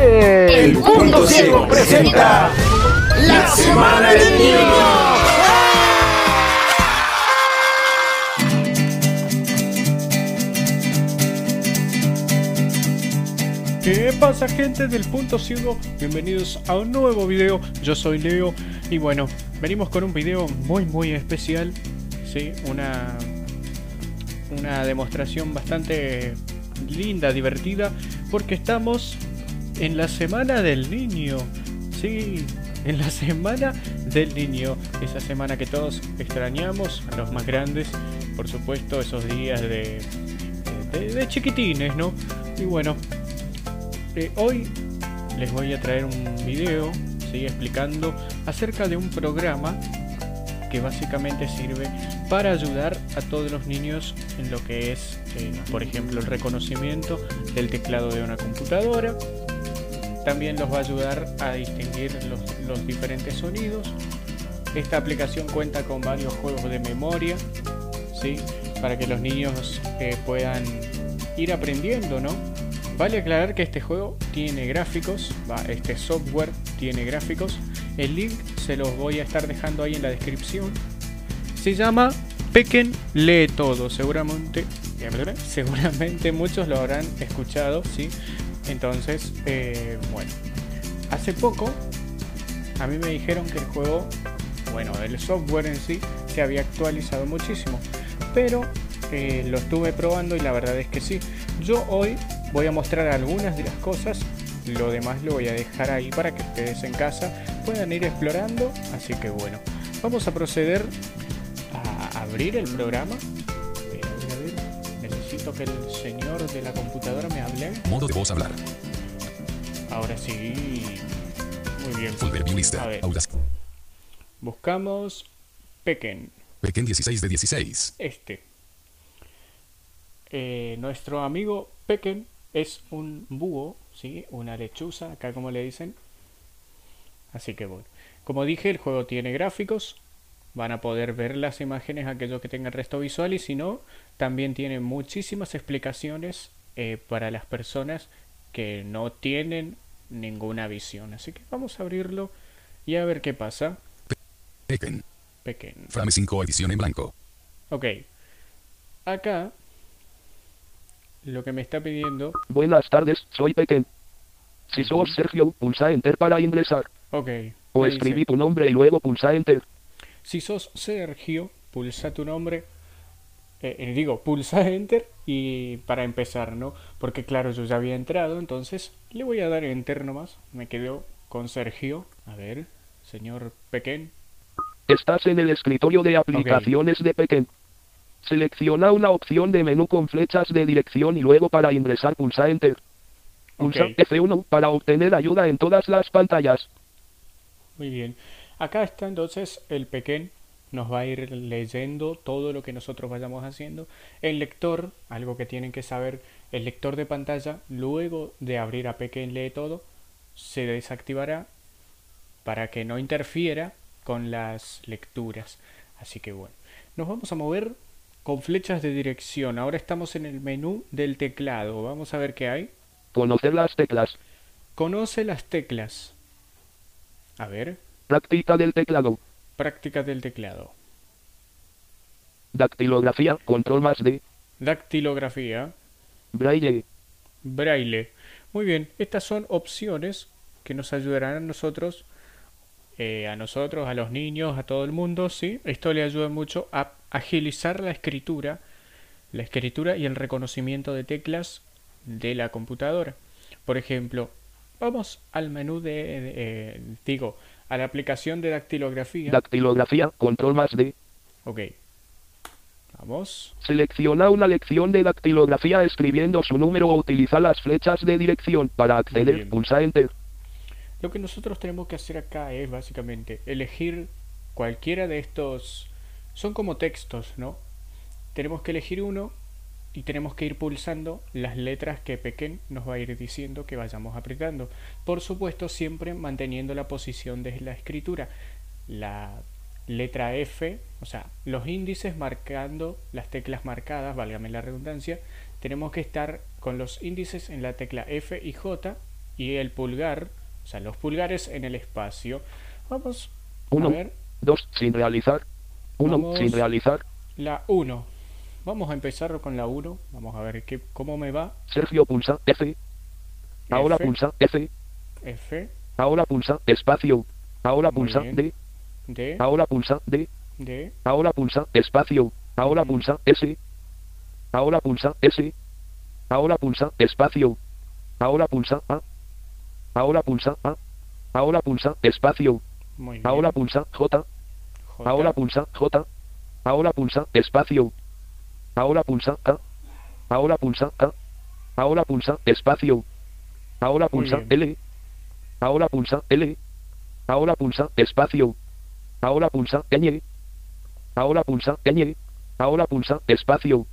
El Punto Ciego presenta la Semana del Niño. ¿Qué pasa gente del punto ciego? Bienvenidos a un nuevo video, yo soy Leo y bueno, venimos con un video muy muy especial, sí, una, una demostración bastante linda, divertida, porque estamos en la semana del niño, sí, en la semana del niño, esa semana que todos extrañamos, a los más grandes, por supuesto, esos días de, de, chiquitines, ¿no? Y bueno, eh, hoy les voy a traer un video ¿sí? explicando acerca de un programa que básicamente sirve para ayudar a todos los niños en lo que es, eh, por ejemplo, el reconocimiento del teclado de una computadora. También los va a ayudar a distinguir los, los diferentes sonidos. Esta aplicación cuenta con varios juegos de memoria, ¿sí? para que los niños eh, puedan ir aprendiendo, ¿no? Vale aclarar que este juego tiene gráficos, este software tiene gráficos. El link se los voy a estar dejando ahí en la descripción. Se llama Pequen Lee Todo. Seguramente, seguramente muchos lo habrán escuchado, ¿sí? Entonces, eh, bueno. Hace poco a mí me dijeron que el juego, bueno, el software en sí se había actualizado muchísimo. Pero eh, lo estuve probando y la verdad es que sí. Yo hoy voy a mostrar algunas de las cosas, lo demás lo voy a dejar ahí para que ustedes en casa puedan ir explorando, así que bueno, vamos a proceder a abrir el programa. Necesito que el señor de la computadora me hable. Modo de voz hablar. Ahora sí. Muy bien. Folder view lista. A ver, Audas. buscamos Pequen. Pequen 16 de 16. Este. Eh, nuestro amigo Pequen es un búho, ¿sí? una lechuza, acá como le dicen. Así que bueno, como dije, el juego tiene gráficos. Van a poder ver las imágenes aquellos que tengan resto visual y si no, también tiene muchísimas explicaciones eh, para las personas que no tienen ninguna visión. Así que vamos a abrirlo y a ver qué pasa. Pequen. Pequen. Frame 5 edición en blanco. Ok. Acá lo que me está pidiendo. Buenas tardes, soy Pequen. Si sos Sergio, pulsa Enter para ingresar. Ok. O escribí dice, tu nombre y luego pulsa Enter. Si sos Sergio, pulsa tu nombre. Eh, eh, digo, pulsa Enter y para empezar, ¿no? Porque claro, yo ya había entrado, entonces le voy a dar Enter nomás. Me quedo con Sergio. A ver, señor Pequen. Estás en el escritorio de aplicaciones de Pequen. Selecciona una opción de menú con flechas de dirección y luego para ingresar pulsa Enter. Pulsa Ok. F1 para obtener ayuda en todas las pantallas. Muy bien. Acá está entonces el Pequen. Nos va a ir leyendo todo lo que nosotros vayamos haciendo. El lector, algo que tienen que saber, el lector de pantalla, luego de abrir a Pequen lee todo, se desactivará para que no interfiera con las lecturas. Así que bueno, nos vamos a mover con flechas de dirección. Ahora estamos en el menú del teclado. Vamos a ver qué hay. Conocer las teclas. Conoce las teclas. A ver, Práctica del teclado. Práctica del teclado. Dactilografía, control más D. Dactilografía. Braille. Braille. Muy bien, estas son opciones que nos ayudarán a nosotros, eh, a nosotros, a los niños, a todo el mundo, ¿sí? Esto le ayuda mucho a agilizar la escritura, la escritura y el reconocimiento de teclas de la computadora. Por ejemplo, vamos al menú de, de- eh, digo, a la aplicación de dactilografía. Dactilografía, control más D. ok. Vamos. Selecciona una lección de dactilografía escribiendo su número o utiliza las flechas de dirección. Para acceder, pulsa Enter. Lo que nosotros tenemos que hacer acá es básicamente elegir cualquiera de estos. Son como textos, ¿no? Tenemos que elegir uno y tenemos que ir pulsando las letras que Pequen nos va a ir diciendo que vayamos apretando. Por supuesto, siempre manteniendo la posición de la escritura. La letra F, o sea, los índices marcando las teclas marcadas, válgame la redundancia, tenemos que estar con los índices en la tecla F y J y el pulgar, o sea, los pulgares en el espacio. Vamos a 1, ver 2, sin realizar. 1, Vamos. sin realizar. la 1. Vamos a empezar con la 1. Vamos a ver qué, cómo me va. Sergio pulsa F. Ahora F. pulsa F. F, Ahora pulsa espacio. Ahora Muy pulsa bien. D. D, Ahora pulsa D. D, Ahora pulsa espacio. Ahora Ujú. pulsa S. Ahora pulsa S. Ahora pulsa espacio. Ahora pulsa A. Ahora pulsa A. Ahora pulsa espacio. muy bien. Ahora pulsa J. J, Ahora pulsa J. Ahora pulsa espacio. Ahora pulsa A. Ahora pulsa A. Ahora pulsa espacio. Ahora pulsa. L. Ahora pulsa L. Ahora pulsa espacio. Ahora pulsa ñ. Ahora pulsa ñ. Ahora pulsa espacio.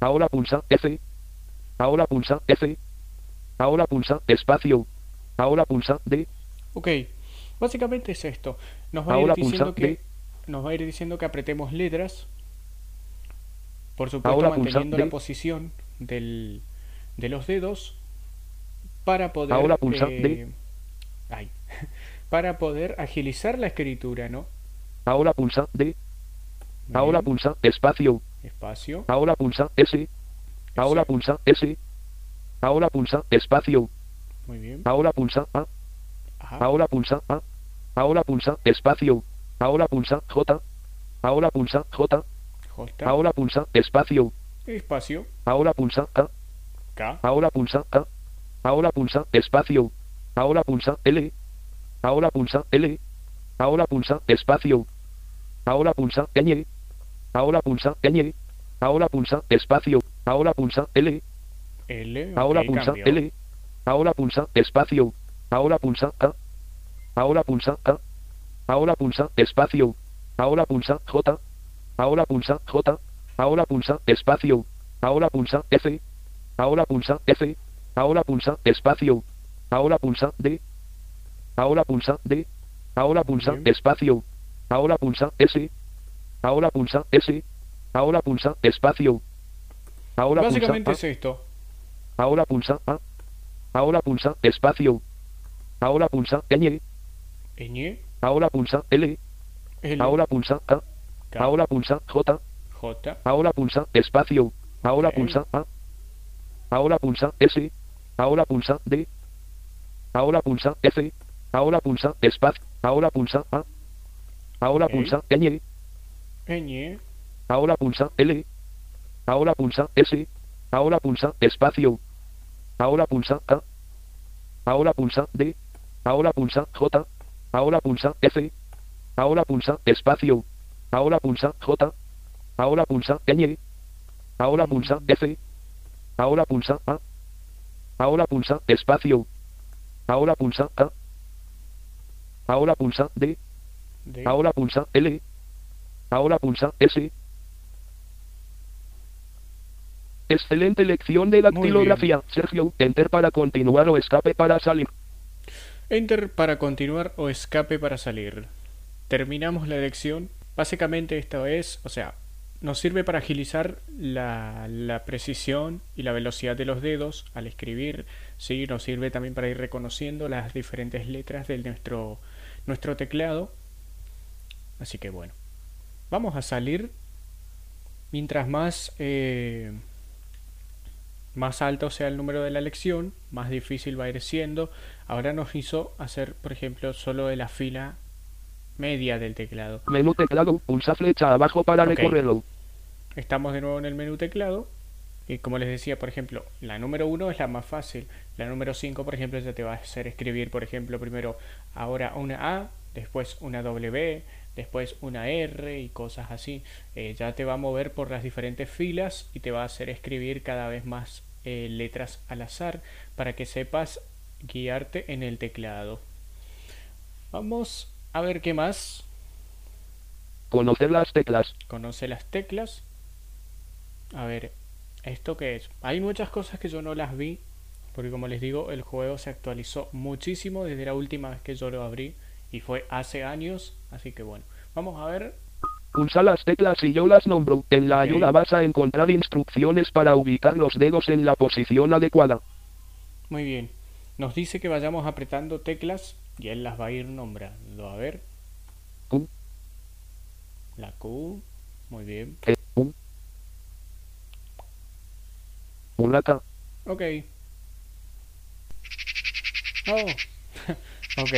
Ahora pulsa F. Ahora pulsa F. Ahora pulsa espacio. Ahora pulsa D. Ok, básicamente es esto. Nos va a ir Ahora diciendo que D. nos va a ir diciendo que apretemos letras. Por supuesto, Ahora manteniendo la posición del, de los dedos para poder Ahora eh, ay, para poder agilizar la escritura, ¿no? Ahora pulsa D. Ahora pulsa espacio. espacio. Ahora pulsa S. Ahora S. pulsa S. Ahora pulsa espacio. Muy bien. Ahora pulsa A. A, Ahora pulsa A. Ahora pulsa espacio. Ahora pulsa J. Ahora pulsa J. Ahora pulsa espacio. espacio. Ahora pulsa A. K, Ahora pulsa A. Ahora pulsa espacio. Ahora pulsa L. Ahora pulsa L. Ahora pulsa espacio. Ahora pulsa ñ. Ahora pulsa ñ. Ahora pulsa espacio. Ahora pulsa L. L, Ahora ok, pulsa cambió. L. Ahora pulsa espacio. Ahora pulsa A. Ahora pulsa A. Ahora pulsa espacio. Ahora pulsa J. Ahora pulsa J. Ahora pulsa espacio. Ahora pulsa F. Ahora pulsa F. Ahora pulsa espacio. Ahora pulsa D. Ahora pulsa D. Ahora pulsa Bien. espacio. Ahora pulsa S. Ahora pulsa S. Ahora pulsa espacio. Ahora Básicamente es esto. Ahora pulsa A. Ahora pulsa espacio. Ahora pulsa. Ñ, Ahora pulsa L. L, Ahora pulsa A. K, Ahora pulsa J. J, Ahora pulsa espacio. Ahora Ok. pulsa A. Ahora pulsa S. Ahora pulsa D. Ahora pulsa F. Ahora pulsa espacio. Ahora pulsa A. Ahora Ok. pulsa ñ. Ñ, Ahora pulsa L. Ahora pulsa S. Ahora pulsa espacio. Ahora pulsa A. Ahora pulsa D. Ahora pulsa J. Ahora pulsa F. Ahora pulsa espacio. Ahora pulsa J. Ahora pulsa ñ. Ahora pulsa F. Ahora pulsa A. Ahora pulsa espacio. Ahora pulsa A. Ahora pulsa D. D, Ahora pulsa L. Ahora pulsa S. Excelente lección de dactilografía. Sergio, enter para continuar o escape para salir. Enter para continuar o escape para salir. Terminamos la lección. Básicamente esto es, o sea, nos sirve para agilizar la, precisión y la velocidad de los dedos al escribir. Sí, nos sirve también para ir reconociendo las diferentes letras de nuestro, nuestro teclado. Así que bueno, vamos a salir. Mientras más eh, más alto sea el número de la lección, más difícil va a ir siendo. Ahora nos hizo hacer, por ejemplo, solo de la fila media del teclado. Menú teclado, pulsa flecha abajo para recorrerlo. Estamos de nuevo en el menú teclado. Y como les decía, por ejemplo, la número 1 es la más fácil. La número 5, por ejemplo, ya te va a hacer escribir, por ejemplo, primero ahora una A, después una W, después una R y cosas así. Eh, ya te va a mover por las diferentes filas y te va a hacer escribir cada vez más eh, letras al azar para que sepas guiarte en el teclado. Vamos a ver qué más. Conocer las teclas. Conoce las teclas. A ver, ¿esto qué es? Hay muchas cosas que yo no las vi. Porque como les digo, el juego se actualizó muchísimo desde la última vez que yo lo abrí. Y fue hace años. Así que bueno, vamos a ver. Pulsa las teclas y yo las nombro. En la ayuda vas a encontrar instrucciones para ubicar los dedos en la posición adecuada. Muy bien. nos dice que vayamos apretando teclas y él las va a ir nombrando. A ver. La Q. Muy bien. Mulata, Ok. Oh. ok.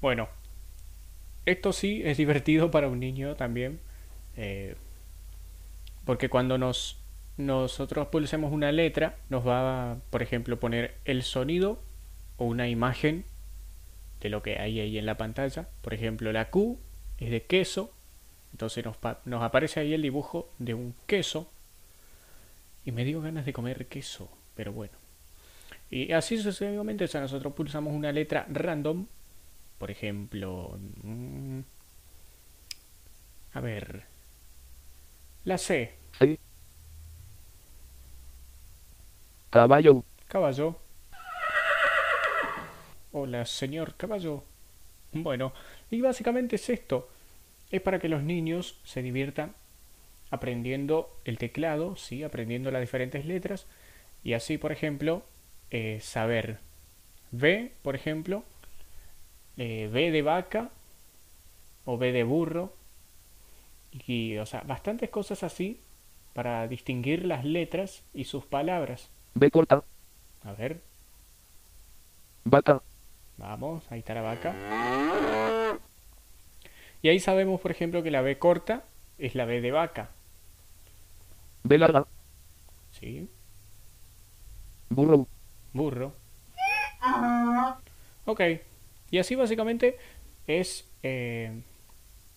Bueno. Esto sí es divertido para un niño también. eh, porque cuando nos nosotros pulsemos una letra, nos va a, por ejemplo, poner el sonido o una imagen de lo que hay ahí en la pantalla. Por ejemplo, la Q es de queso. Entonces nos, nos aparece ahí el dibujo de un queso. Y me dio ganas de comer queso, pero bueno. Y así sucesivamente, o sea, nosotros pulsamos una letra random. Por ejemplo... mm, a ver. La C. C, Caballo, Caballo. Hola, señor caballo. Bueno, y básicamente es esto. Es para que los niños se diviertan aprendiendo el teclado, sí, aprendiendo las diferentes letras. Y así, por ejemplo, eh, saber B, por ejemplo, eh, B de vaca o B de burro. Y, o sea, bastantes cosas así para distinguir las letras y sus palabras. B corta, A ver, vaca, vamos, ahí está la vaca. Y ahí sabemos, por ejemplo, que la B corta es la B de vaca. B larga, ¿Sí? burro, Burro. Ok. Y así básicamente es... eh,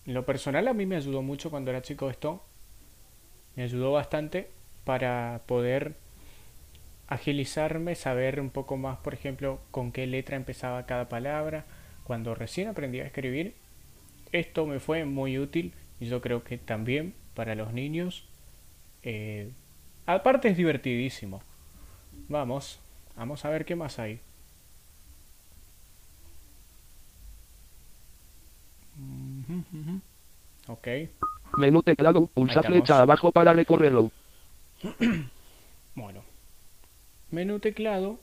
lo personal a mí me ayudó mucho cuando era chico esto. Me ayudó bastante para poder agilizarme, saber un poco más, por ejemplo, con qué letra empezaba cada palabra. Cuando recién aprendí a escribir, esto me fue muy útil y yo creo que también para los niños. eh, aparte es divertidísimo. Vamos, vamos a ver qué más hay. Ujú, ujú. Ok, menú teclado, pulsa flecha abajo para recorrerlo. bueno. Menú teclado.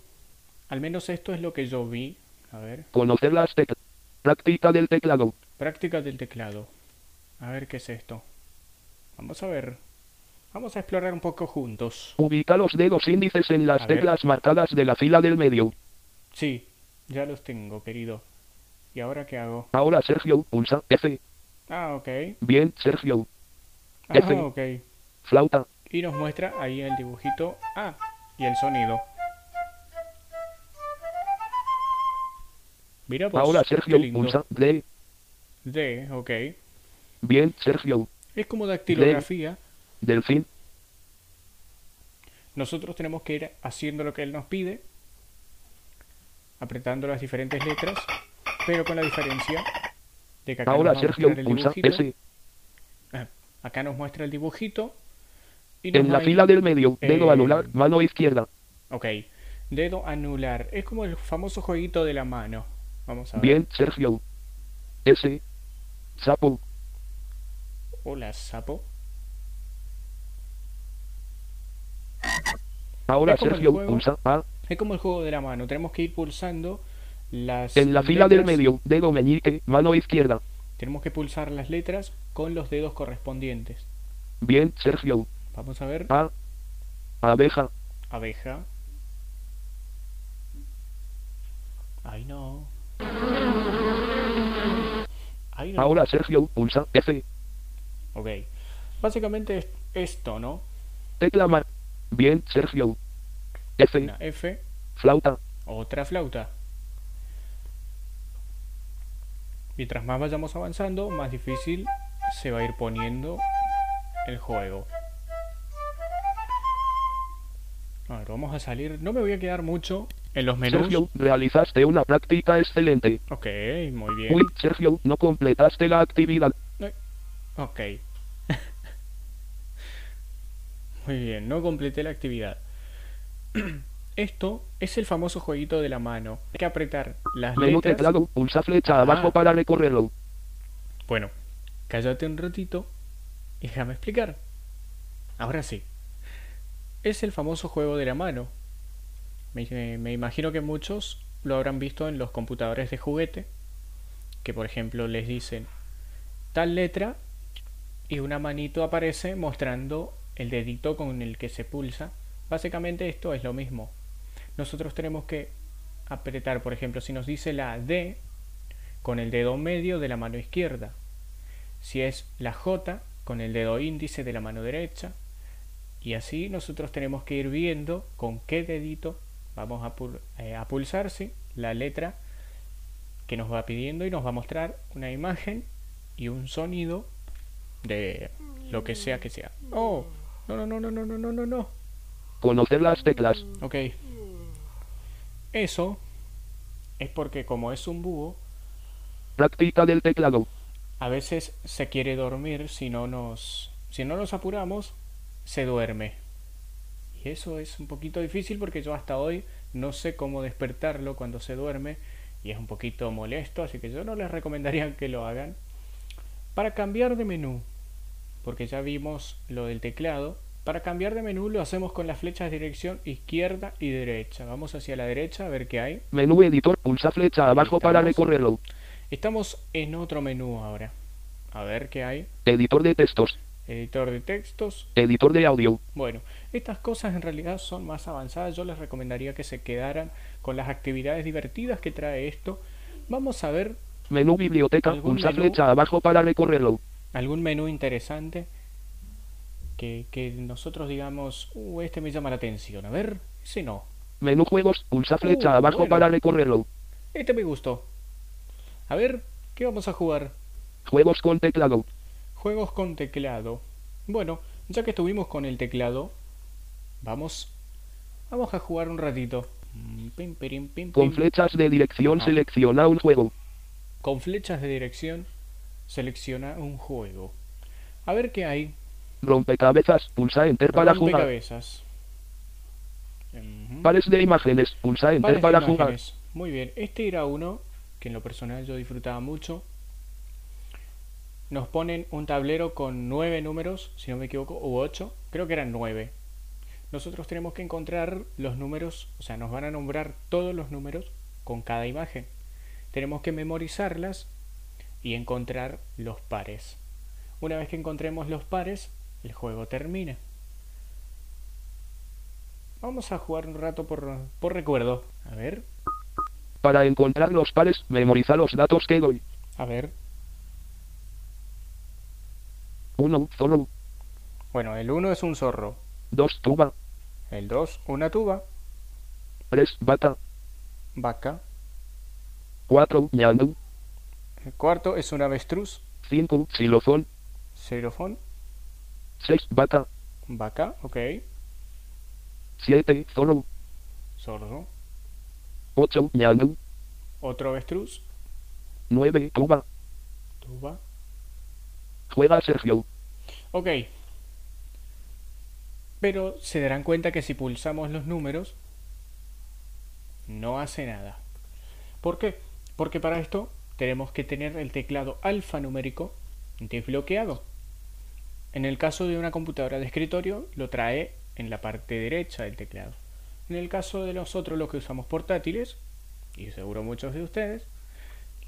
Al menos esto es lo que yo vi. A ver, Conocer las teclas. Práctica del teclado. práctica del teclado. A ver qué es esto. Vamos a ver. Vamos a explorar un poco juntos. Ubica los dedos índices en las A ver. teclas marcadas de la fila del medio. Sí, ya los tengo, querido. ¿Y ahora qué hago? Ahora Sergio, pulsa F. Ah, ok. Bien, Sergio. Ah, F. ok. Flauta. Y nos muestra ahí el dibujito. Ah, y el sonido. Mira vos, Ahora Sergio, pulsa D. D, ok. Bien, Sergio. Es como dactilografía. Delfín. Nosotros tenemos que ir haciendo lo que él nos pide. Apretando las diferentes letras. Pero con la diferencia de que acá Ahora nos Sergio, el pulsa dibujito. S. Ah, Acá nos muestra el dibujito. En la fila del medio, dedo Eh, anular, mano izquierda. Ok. Dedo anular. Es como el famoso jueguito de la mano. Vamos a ver. Bien, Sergio. S. Sapo. Hola, sapo. Ahora Sergio, juego. pulsa A. Es como el juego de la mano. Tenemos que ir pulsando las En la fila del medio, dedo meñique, mano izquierda. Tenemos que pulsar las letras con los dedos correspondientes. Bien, Sergio. Vamos a ver. A. Abeja. Abeja. Ay, no. Ay, no. Ahora Sergio, pulsa F. Ok. Básicamente es esto, ¿no? Tecla mar. Bien, Sergio. F. Una F. Flauta. Otra flauta. Mientras más vayamos avanzando, más difícil se va a ir poniendo el juego. A ver, vamos a salir. No me voy a quedar mucho en los menús. Sergio, realizaste una práctica excelente. Ok, muy bien. Uy, Sergio, no completaste la actividad. Ok. Muy bien, no completé la actividad. Esto es el famoso jueguito de la mano. Hay que apretar las Menú letras. teclado, pulsa flecha abajo Ah. para recorrerlo. Bueno, cállate un ratito y déjame explicar. Ahora sí. Es el famoso juego de la mano. Me, imagino que muchos lo habrán visto en los computadores de juguete, que por ejemplo les dicen tal letra y una manito aparece mostrando el dedito con el que se pulsa. Básicamente esto es lo mismo. Nosotros tenemos que apretar, por ejemplo, si nos dice la D con el dedo medio de la mano izquierda. Si es la J con el dedo índice de la mano derecha. Y así nosotros tenemos que ir viendo con qué dedito vamos a, eh, a pulsar la letra que nos va pidiendo y nos va a mostrar una imagen y un sonido de lo que sea que sea. Oh, no, no, no, no, no, no, no, no. Conocer las teclas. Ok. Eso es porque como es un búho, práctica del teclado. A veces se quiere dormir si no nos si no nos apuramos, se duerme. Y eso es un poquito difícil porque yo hasta hoy no sé cómo despertarlo cuando se duerme y es un poquito molesto, así que yo no les recomendaría que lo hagan. Para cambiar de menú, porque ya vimos lo del teclado, para cambiar de menú lo hacemos con las flechas de dirección izquierda y derecha. Vamos hacia la derecha a ver qué hay. Menú editor, pulsa flecha abajo para recorrerlo. Estamos en otro menú ahora. A ver qué hay. Editor de textos. Editor de textos. Editor de audio. Bueno, estas cosas en realidad son más avanzadas. Yo les recomendaría que se quedaran con las actividades divertidas que trae esto. Vamos a ver. Menú biblioteca, pulsa flecha abajo para recorrerlo. Algún menú interesante que, nosotros digamos, uh, este me llama la atención. A ver, si no. Menú juegos, pulsa flecha uh, abajo para recorrerlo. Este me gustó. A ver, ¿qué vamos a jugar? Juegos con teclado. Juegos con teclado. Bueno, ya que estuvimos con el teclado, vamos, vamos a jugar un ratito. Mm, con flechas de dirección selecciona un juego. Con flechas de dirección selecciona un juego. A ver qué hay. Rompecabezas, pulsa Enter para jugar. Rompecabezas. Pares de imágenes, pulsa Enter para jugar. Muy bien, este era uno que en lo personal yo disfrutaba mucho. Nos ponen un tablero con nueve números, si no me equivoco, u ocho, creo que eran nueve. Nosotros tenemos que encontrar los números, o sea, nos van a nombrar todos los números con cada imagen. Tenemos que memorizarlas y encontrar los pares. Una vez que encontremos los pares, el juego termina. Vamos a jugar un rato por, por recuerdo. A ver. Para encontrar los pares, memoriza los datos que doy. A ver. Uno, zorro. Bueno, el uno es un zorro. Dos, tuba. El dos, una tuba. Tres, vaca. Vaca. Cuatro, ñando. El cuarto es un avestruz. Cinco, xilofón. Xilofón. 6. Vaca. Vaca, ok. 7. Zorro. Zorro. 8. Ñano. Otro avestruz. 9. Tuba. Tuba. Juega Sergio. Ok. Pero se darán cuenta que si pulsamos los números, no hace nada. ¿Por qué? Porque para esto tenemos que tener el teclado alfanumérico desbloqueado. En el caso de una computadora de escritorio, lo trae en la parte derecha del teclado. En el caso de nosotros, los que usamos portátiles, y seguro muchos de ustedes,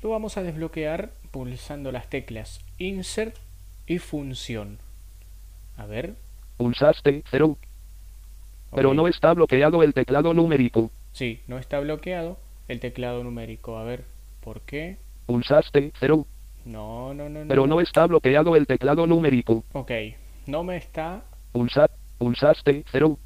lo vamos a desbloquear pulsando las teclas Insert y Función. A ver. Pulsaste 0. Pero no está bloqueado el teclado numérico. Sí, no está bloqueado el teclado numérico. A ver, ¿por qué? Pulsaste 0. No, no, no. Pero no, está bloqueado el teclado numérico. Ok, no me está... Pulsa, pulsaste, cero.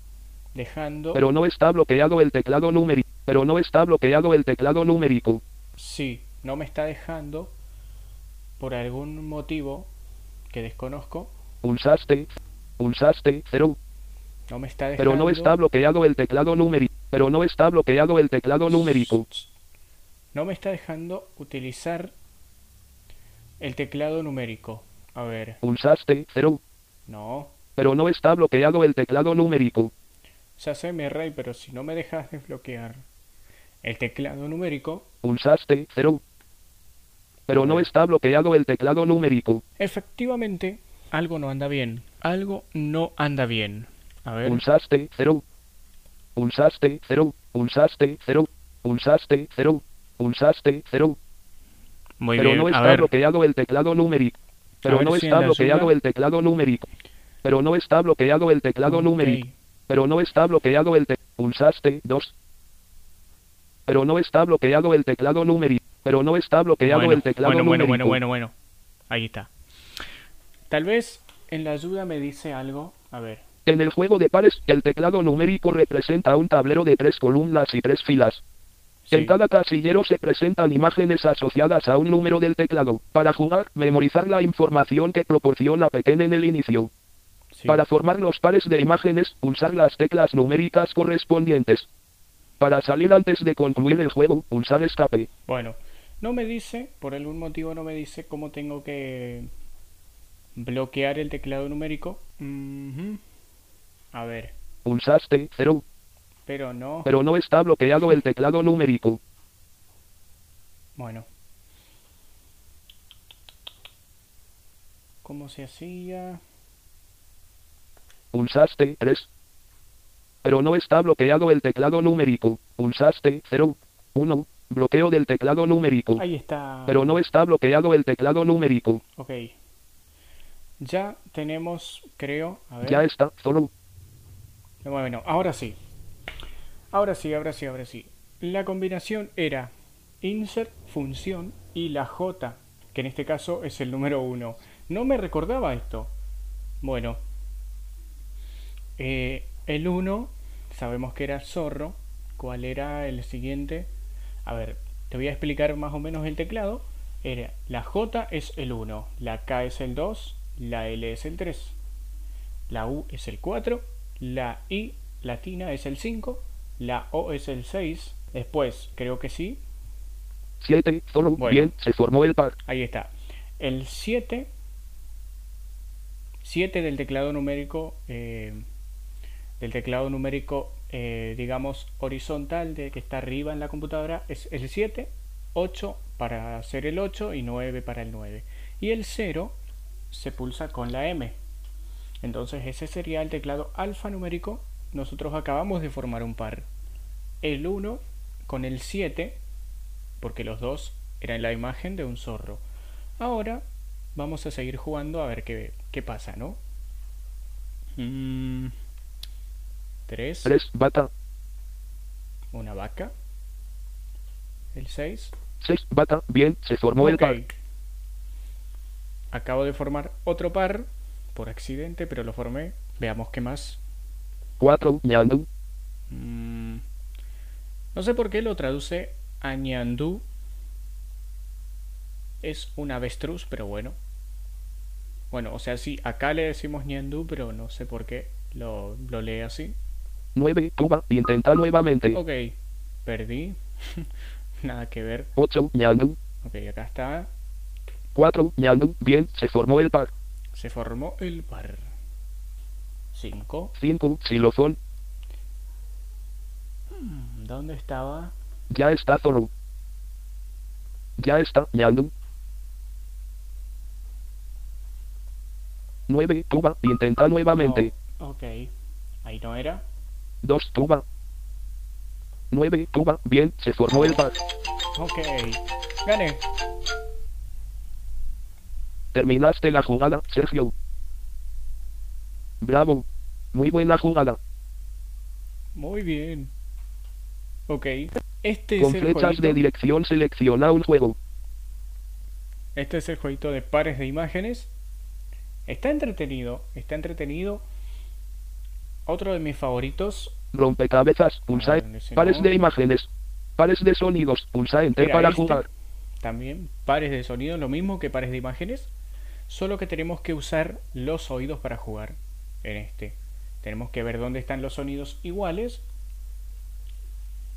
Dejando... Pero no está bloqueado el teclado numérico. Pero no está bloqueado el teclado numérico. Sí, no me está dejando por algún motivo que desconozco. Pulsaste, pulsaste, cero. No me está dejando... Pero no está bloqueado el teclado numérico. Pero no está bloqueado el teclado numérico. No me está dejando utilizar el teclado numérico. A ver. Pulsaste 0. No. Pero no está bloqueado el teclado numérico. Ya sé, mi rey, pero si no me dejas desbloquear el teclado numérico. Pulsaste 0. Pero no está bloqueado el teclado numérico. Efectivamente, algo no anda bien. Algo no anda bien. A ver. Pulsaste 0. Pulsaste 0. Pulsaste 0. Pulsaste 0. Pulsaste 0. Muy Pero bien, no está bloqueado el teclado numérico. Pero no si está bloqueado ayuda- el teclado numérico. Pero no está bloqueado el teclado numérico. Pero no está bloqueado el te pulsaste 2. Pero no está bloqueado el teclado numérico. Pero no está bloqueado Bueno, el teclado bueno, bueno, bueno, bueno, bueno. Ahí está. Tal vez en la ayuda me dice algo. A ver. En el juego de pares, el teclado numérico representa un tablero de tres columnas y tres filas. Sí, En cada casillero se presentan imágenes asociadas a un número del teclado. Para jugar, memorizar la información que proporciona Pequeño en el inicio. sí. Para formar los pares de imágenes, pulsar las teclas numéricas correspondientes. Para salir antes de concluir el juego, pulsar escape. Bueno, no me dice, por algún motivo no me dice cómo tengo que bloquear el teclado numérico. A ver, Pulsaste 0, pero no. pero no está bloqueado el teclado numérico. Bueno. ¿Cómo se hacía? Pulsaste 3, pero no está bloqueado el teclado numérico. Pulsaste 0, 1, bloqueo del teclado numérico. Ahí está. Pero no está bloqueado el teclado numérico. Ok. Ya tenemos, creo. A ver. Ya está, solo. Bueno, ahora sí. Ahora sí, ahora sí, ahora sí. La combinación era insert, función y la J, que en este caso es el número 1. No me recordaba esto. Bueno. Eh, el 1, sabemos que era zorro. ¿Cuál era el siguiente? A ver, te voy a explicar más o menos el teclado. Era, la J es el 1, la K es el 2, la L es el 3, la U es el 4, la I latina es el 5, la O es el 6, después creo que sí, 7, solo. Bueno. Bien, se formó el par. ahí está, el 7, 7 del teclado numérico, eh, del teclado numérico, eh, digamos, horizontal, de que está arriba en la computadora, es el 7, 8 para hacer el 8 y 9 para el 9. Y el 0 se pulsa con la M. Entonces ese sería el teclado alfanumérico. Nosotros acabamos de formar un par. El 1 con el 7, porque los dos eran la imagen de un zorro. Ahora vamos a seguir jugando a ver qué, qué pasa, ¿no? 3, 3, vaca. una vaca. El 6, 6, vaca. Bien, se formó el par. Acabo de formar otro par por accidente, pero lo formé. Veamos qué más. 4, ñandú. Mm, no sé por qué lo traduce a ñandú. Es un avestruz, pero bueno. Bueno, o sea, sí, acá le decimos ñandú, pero no sé por qué lo, lo lee así. 9, Cuba. Intenta nuevamente. Ok, perdí. Nada que ver. 8, ñandú. Ok, acá está. 4, ñandú. Bien, se formó el par. Se formó el par. 5. 5, xilofón. ¿Dónde estaba? Ya está solo. Ya está, ñandú. 9, Cuba. Intenta nuevamente. No, ok, ahí no era. 2, Cuba. 9, Cuba. Bien, se formó el par. Ok, gané. Terminaste la jugada, Sergio. Bravo. Muy buena jugada. Muy bien. Ok, este Con es el flechas jueguito. de dirección selecciona un juego. Este es el jueguito de pares de imágenes. Está entretenido, está entretenido. Otro de mis favoritos. Rompecabezas, pulsa ese Pares no. de imágenes. Pares de sonidos, pulsa Enter Era para este. jugar. También pares de sonido, lo mismo que pares de imágenes. Solo que tenemos que usar los oídos para jugar en este. Tenemos que ver dónde están los sonidos iguales.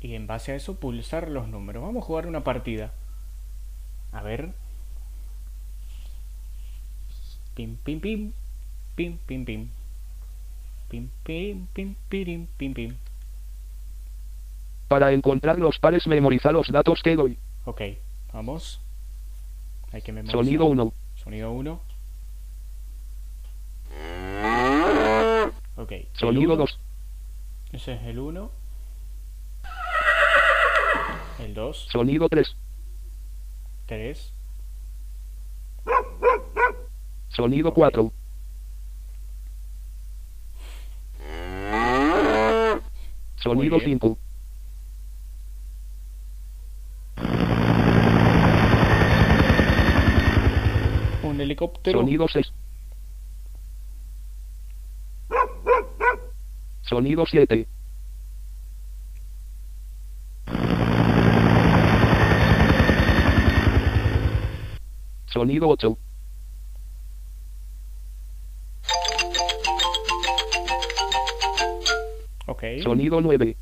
Y en base a eso pulsar los números. Vamos a jugar una partida. A ver. Pim, pim, pim. Pim, pim, pim. Pim, pim, pim, pirim, pim, pim. Para encontrar los pares memoriza los datos que doy. Ok, vamos. Hay que memorizar. Sonido 1. Sonido 1. Ok. el Sonido uno. 2. Ese es el 1. 2, Sonido 3. 3, Sonido 4. Sonido bien. 5. un helicóptero. Sonido 6. Sonido 7. Sonido 8. Ok. Sonido 9.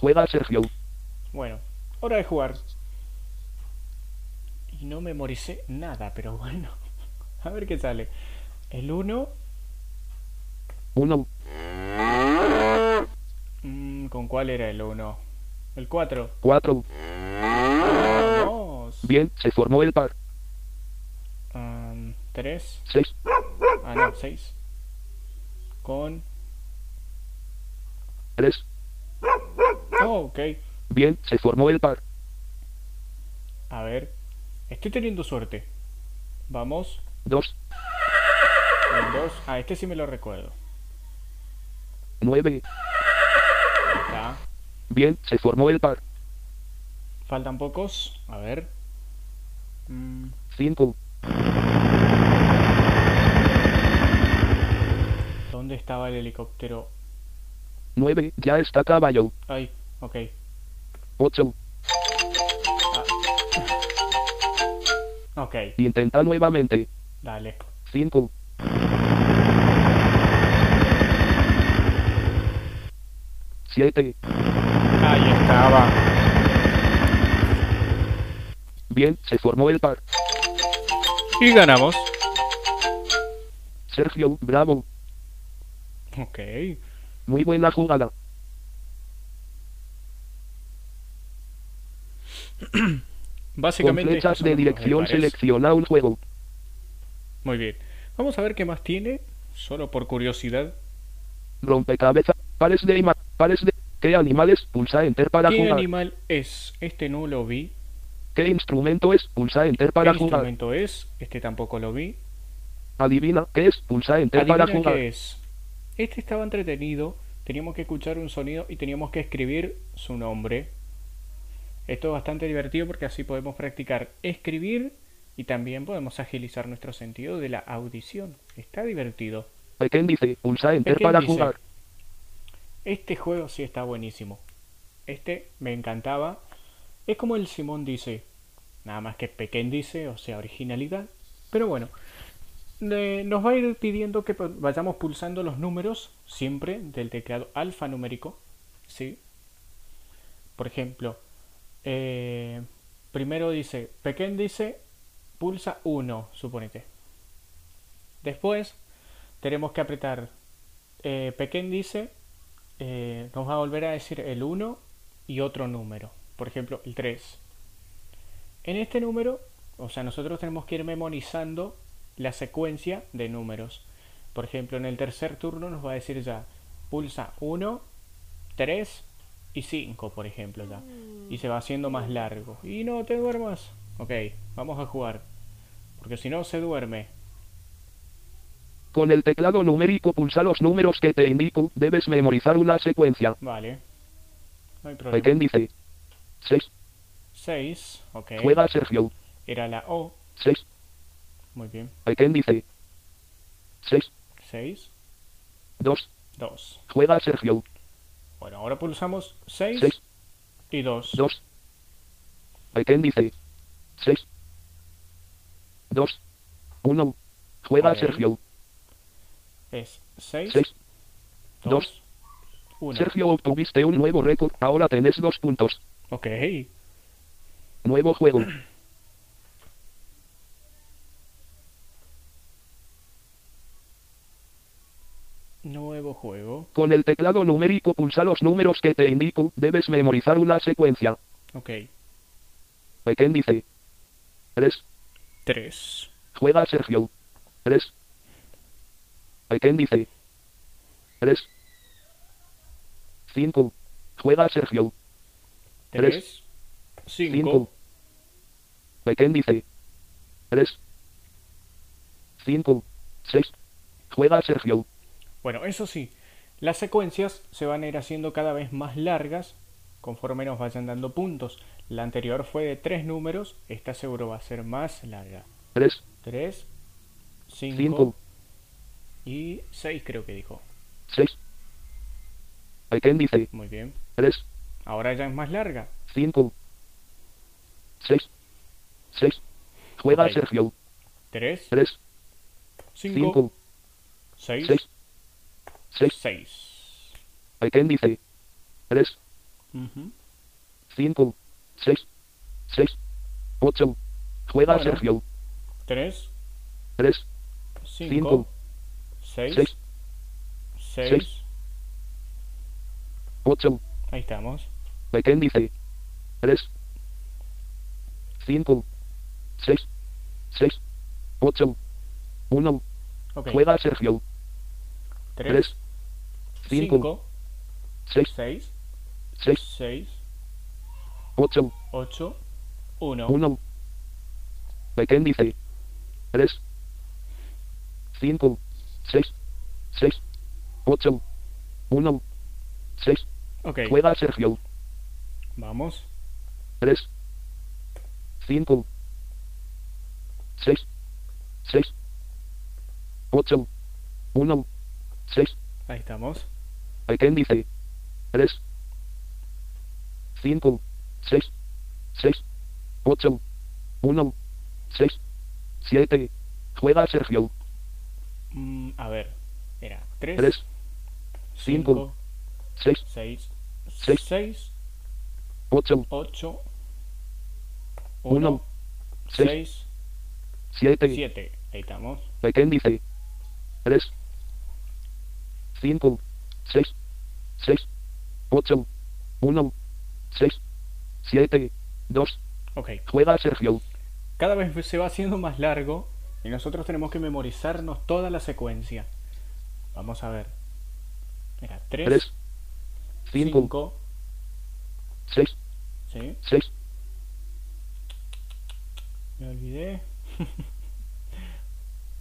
Juega Sergio. Bueno, hora de jugar. Y no memoricé nada, pero bueno. A ver qué sale. El 1. 1. mm, ¿Con cuál era el 1? El 4. 4. Vamos. Bien, se formó el par. 3. 6. Ah, no, 6. Con. 3. Oh, ok. Bien, se formó el par. A ver. Estoy teniendo suerte. Vamos. 2. El 2. Ah, este sí me lo recuerdo. 9. Ahí está. Bien, se formó el par. Faltan pocos. A ver. Mm, ¿Dónde estaba el helicóptero? 9. Ya está caballo. Ay, ok. 8. Ok, Intenta nuevamente. dale. 5. 7. Ahí estaba. Bien, se formó el par. Y ganamos. Sergio, bravo. Ok. Muy buena jugada. Básicamente. son de dirección selecciona un juego. Muy bien. Vamos a ver qué más tiene. Solo por curiosidad. Rompecabezas. Pares de Pares de. ¿Qué animales? Pulsa Enter para ¿Qué jugar. animal es? Este no lo vi. ¿Qué instrumento es? Pulsa Enter ¿Qué para jugar. instrumento es? Este tampoco lo vi. Adivina. ¿Qué es? Pulsa Enter para Adivina jugar. qué es. Este estaba entretenido. Teníamos que escuchar un sonido y teníamos que escribir su nombre. Esto es bastante divertido porque así podemos practicar escribir y también podemos agilizar nuestro sentido de la audición. Está divertido. Dice. Pulsa Enter para dice. jugar. Este juego sí está buenísimo. Este me encantaba. Es como el Simón dice. Nada más que Pequeñ dice, o sea, originalidad. Pero bueno, nos va a ir pidiendo que vayamos pulsando los números siempre del teclado alfanumérico. ¿Sí? Por ejemplo, eh, primero dice, Pequeñ dice, pulsa 1, suponete. Después tenemos que apretar, eh, Pequeñ dice, eh, nos va a volver a decir el 1 y otro número. Por ejemplo, el 3. En este número, o sea, nosotros tenemos que ir memorizando la secuencia de números. Por ejemplo, en el tercer turno nos va a decir ya, pulsa 1, 3 y 5, por ejemplo, ya. Y se va haciendo más largo. Y no te duermas. Ok, vamos a jugar. Porque si no, se duerme. Con el teclado numérico pulsa los números que te indico. Debes memorizar una secuencia. Vale. No hay problema. Pequeñ dice. 6. 6, ok. Juega Sergio. Era la O. 6. Muy bien. Pequeñ dice. 6. 6, 2. 2. Juega Sergio. Bueno, ahora pulsamos 6 6. y 2. 2. Pequeñ dice. 6. 2. 1. Juega Ok. Sergio. Es 6, 6. 2, 1. Sergio obtuviste un nuevo récord. Ahora tenés dos puntos. Ok. Nuevo juego. Nuevo juego. Con el teclado numérico pulsa los números que te indico. Debes memorizar una secuencia. Ok. Pequeñ dice. 3. 3. Juega Sergio. 3. Pequeñ dice. 3. 5. Juega Sergio. 3, 5, 5. Pequeño dice. 3. 5. 6. Juega Sergio. Bueno, eso sí, las secuencias se van a ir haciendo cada vez más largas conforme nos vayan dando puntos. La anterior fue de tres números, esta seguro va a ser más larga. 3. 3, 5 5. y 6 creo que dijo. 6. Pequeño dice. Muy bien. 3. Ahora ya es más larga. 5. 6. 6. Juega. Sergio. 3, 3. 5, 5. 6, 6. 6. 6. Pequeño dice. 3. Ujú. 5. 6. 6. 8. Juega Bueno. Sergio. 3, 3. 5, Cinco. 6, 6. 6. 8. Ahí estamos. Pequeño dice. 3. 5. 6. 6. 8. 1. Ok. Juega Sergio. 3, 3. 5. 5, 6. 6, 6. 6, 8. 8, 1. 1. Pequeño dice. 3. 5. 6. 6. 8. 1. 6. Ok, Juega Sergio. vamos. 3. 5. 6. 6. 8. 1. 6. Ahí estamos. Pequeño dice. 3. 5. 6. 6. 8. 1. 6. 7. Juega Sergio. Mm, a ver. Era 3, 3. 5, 6. 6, Seis. 6, 8. 8, Uno, 1, seis, 6, 7. 7. Ahí estamos. Pequeño dice. 3. 5. 6. 6. 8. 1. 6. 7. 2. Ok. Juega Sergio. Cada vez se va haciendo más largo y nosotros tenemos que memorizarnos toda la secuencia. Vamos a ver. Mira, 3, 3. 5. 5, 6. ¿sí? 6. Me olvidé.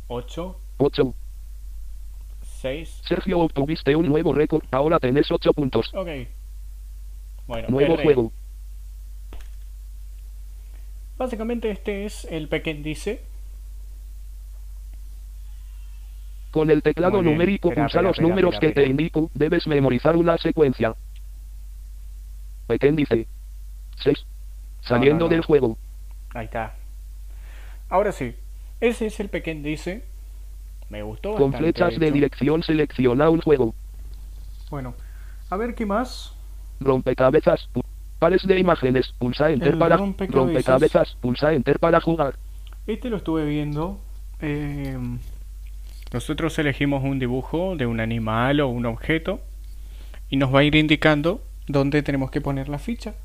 8, 8. 6, Sergio obtuviste un nuevo récord. Ahora tenés 8 puntos. ok. Bueno, Nuevo R. juego. Básicamente este es el pequeño dice. Con el teclado numérico Espera, pulsa espera, los espera, números espera, que te indico. Debes memorizar una secuencia. Pequeño dice. 6. Saliendo no. del juego. Ahí está. Ahora sí, ese es el pequeño dice. Me gustó Con flechas de dirección selecciona un juego. Bueno, a ver qué más. Rompecabezas. Pares de imágenes. Pulsa enter El para rompecabezas. rompecabezas. Pulsa enter para jugar. Este lo estuve viendo. eh, nosotros elegimos un dibujo de un animal o un objeto y nos va a ir indicando dónde tenemos que poner la ficha.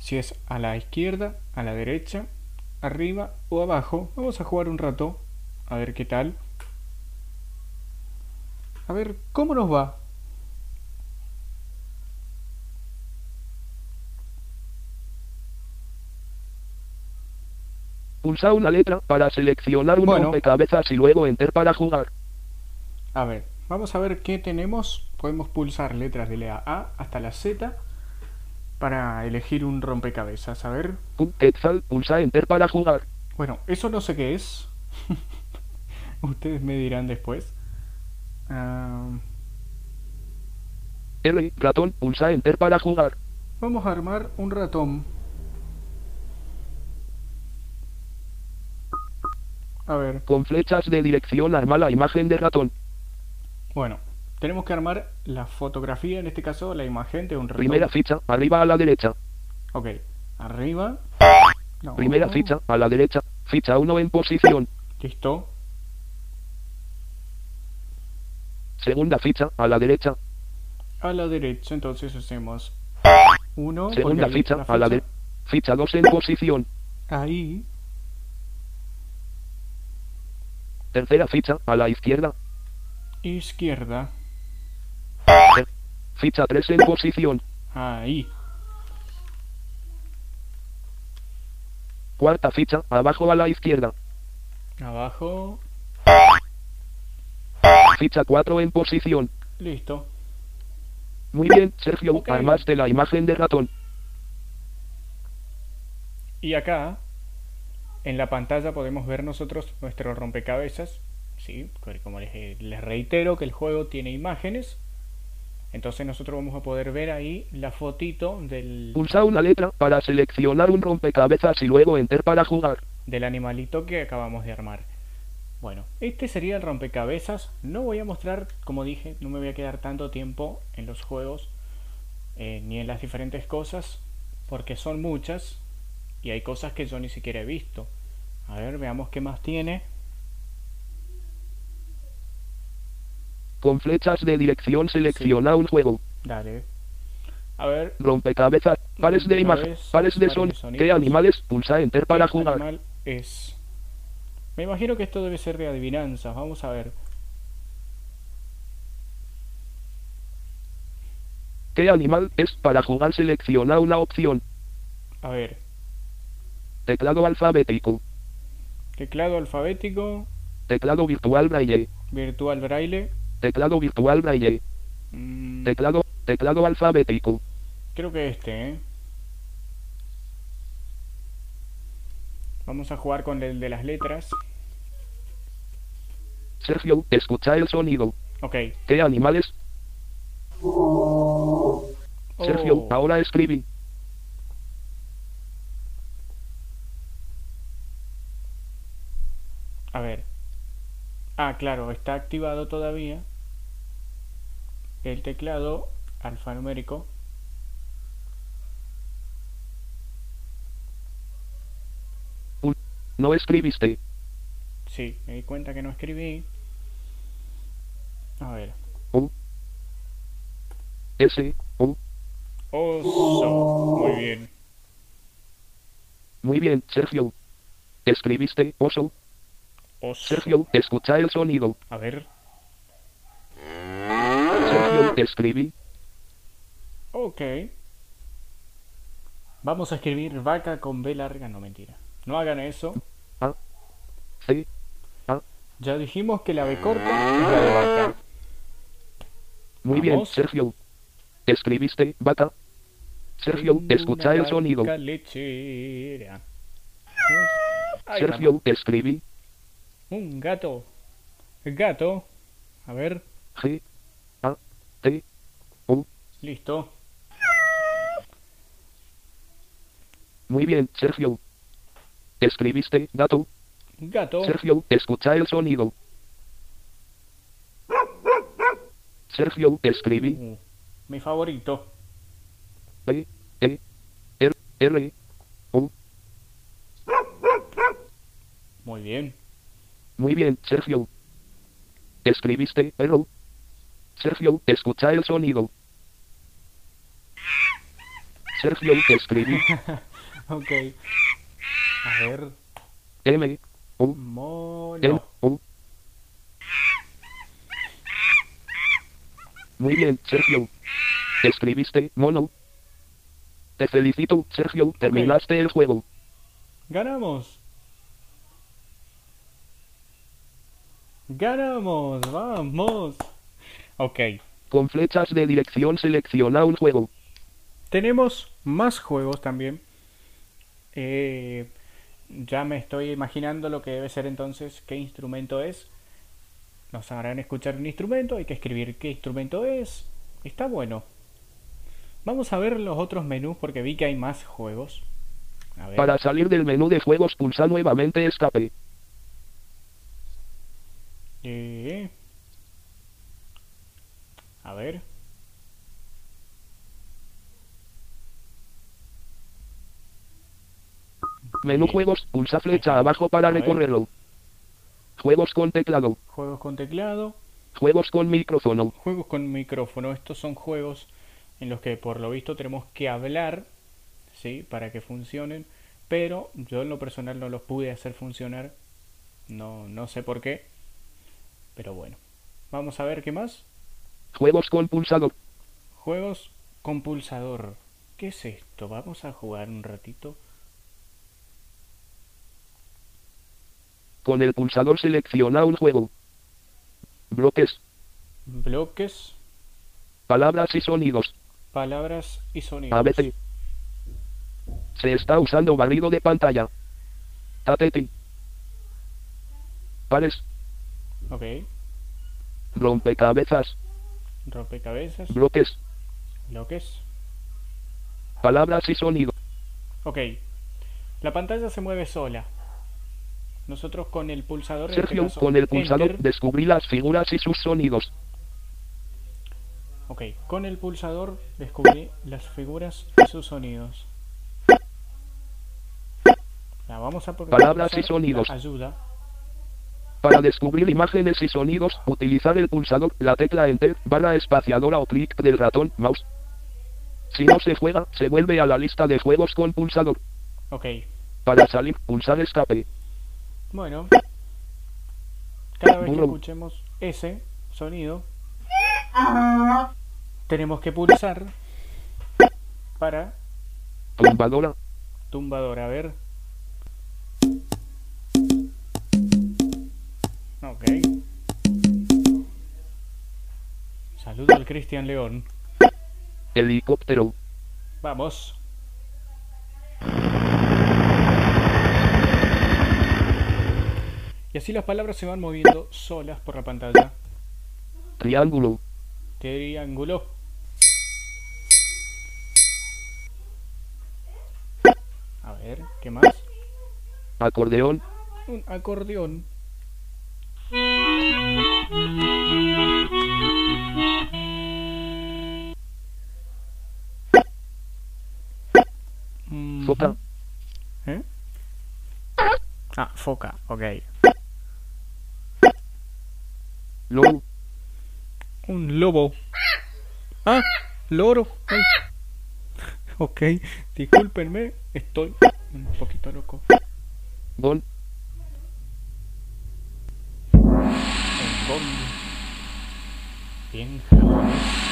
Si es a la izquierda, a la derecha, arriba o abajo. Vamos a jugar un rato a ver qué tal. A ver cómo nos va. Pulsa una letra para seleccionar un Bueno. rompecabezas y luego enter para jugar. A ver, vamos a ver qué tenemos. Podemos pulsar letras de la A hasta la Z para elegir un rompecabezas. A ver. Quetzal, pulsa enter para jugar. Bueno, eso no sé qué es. Ustedes me dirán después. Ah, R, ratón, pulsa enter para jugar. vamos a armar un ratón. A ver, Con flechas de dirección arma la imagen de ratón. bueno, tenemos que armar la fotografía, en este caso la imagen de un ratón. Primera ficha, arriba a la derecha. Ok, arriba. No. Primera ficha, a la derecha. Ficha 1 en posición. Listo. Segunda ficha, a la derecha. A la derecha, entonces hacemos uno. Segunda porque ficha, la a la ficha- derecha. Ficha 2 en posición. Ahí. Tercera ficha, a la izquierda. Izquierda. Ficha 3 en posición. Ahí. Cuarta ficha, abajo a la izquierda. Abajo. Ficha 4 en posición. Listo. Muy bien, Sergio, Ok. además de la imagen de ratón. Y acá, en la pantalla podemos ver nosotros nuestro rompecabezas. Sí, como les, les reitero que el juego tiene imágenes. Entonces nosotros vamos a poder ver ahí la fotito del, Pulsa una letra para seleccionar un rompecabezas y luego enter para jugar. del animalito que acabamos de armar. Bueno, este sería el rompecabezas. No voy a mostrar, como dije, no me voy a quedar tanto tiempo en los juegos eh, ni en las diferentes cosas, porque son muchas y hay cosas que yo ni siquiera he visto. A ver, veamos qué más tiene. Con flechas de dirección selecciona un juego. Dale. A ver, Rompecabezas, pares de Rompecabezas, pares de son. ¿Qué animales? Pulsa enter para ¿qué jugar. animal es? Me imagino que esto debe ser de adivinanzas. Vamos a ver. ¿Qué animal es? Para jugar selecciona una opción. A ver. Teclado alfabético. Teclado alfabético, Teclado virtual braille. virtual braille. Teclado virtual braille. mm, Teclado, teclado alfabético. Creo que este, ¿eh? Vamos a jugar con el de las letras. Sergio, escucha el sonido. Ok. ¿Qué animales? Sergio, Oh, ahora escribí. a ver. Ah, claro, está activado todavía el teclado alfanumérico. No escribiste. Sí, me di cuenta que no escribí. A ver. U. S. U. Oso. Muy bien. Muy bien, Sergio. Escribiste, oso. Oso. Sergio, escucha el sonido. A ver. Sergio, escribí. Ok. Vamos a escribir vaca con B larga. No, mentira. No hagan eso. A. C. A. Ya dijimos que la B corta es la de vaca. Muy bien. Sergio. Escribiste, vaca. Sergio, escucha el sonido. lechera. Ay, Sergio, escribí. Un gato. Gato. A ver. G. A. T. U. Listo. Muy bien, Sergio. Escribiste, gato. Gato. Sergio, escucha el sonido. Sergio, escribí. Uh, mi favorito. P. E. R. R. U. Muy bien. Muy bien, Sergio. Escribiste, pero. Sergio, escucha el sonido. Sergio, escribí. Ok. A ver. M. Mono. Muy bien, Sergio. Escribiste, mono. Te felicito, Sergio. Terminaste el juego. Ganamos. Ganamos. Vamos. Ok. Con flechas de dirección selecciona un juego. Tenemos más juegos también. Eh, ya me estoy imaginando lo que debe ser entonces, qué instrumento es. Nos harán escuchar un instrumento, hay que escribir qué instrumento es. Está bueno. Vamos a ver los otros menús porque vi que hay más juegos. A ver. Para salir del menú de juegos pulsa nuevamente escape. Eh, A ver. Menú juegos, pulsa flecha abajo para recorrerlo. Juegos con teclado. Juegos con teclado. Juegos con micrófono. Juegos con micrófono. Estos son juegos en los que por lo visto tenemos que hablar, ¿sí? Para que funcionen. Pero yo en lo personal no los pude hacer funcionar. No, no sé por qué. Pero bueno. Vamos a ver qué más. Juegos con pulsador. Juegos con pulsador. ¿Qué es esto? Vamos a jugar un ratito. Con el pulsador selecciona un juego. Bloques, Bloques, palabras y sonidos. palabras y sonidos. ABC. Se está usando barrido de pantalla. ATT. Pares, Ok. rompecabezas, Rompecabezas. bloques, Bloques. palabras y sonidos. Ok. La pantalla se mueve sola. Nosotros con el pulsador. este Sergio, caso, con el pulsador Enter. descubrí las figuras y sus sonidos. Ok. Con el pulsador descubrí las figuras y sus sonidos. La vamos a poner Palabras y sonidos. Ayuda. Para descubrir imágenes y sonidos, utilizar el pulsador, la tecla Enter, barra espaciadora o clic del ratón, mouse. Si no se juega, se vuelve a la lista de juegos con pulsador. Ok. Para salir, pulsar escape. Bueno. Cada vez que escuchemos ese sonido, tenemos que pulsar para Tumbadora, tumbador. A ver. Ok. Saludo al Cristian León. helicóptero, Vamos. Y así las palabras se van moviendo solas por la pantalla. triángulo, Triángulo. A ver, ¿qué más? acordeón, Un acordeón. Foca, ¿Eh? Ah, foca, ok. Lobo, Un lobo. Ah, loro. Ay. Ok, discúlpenme, estoy un poquito loco. gol, gol. Bien japonés.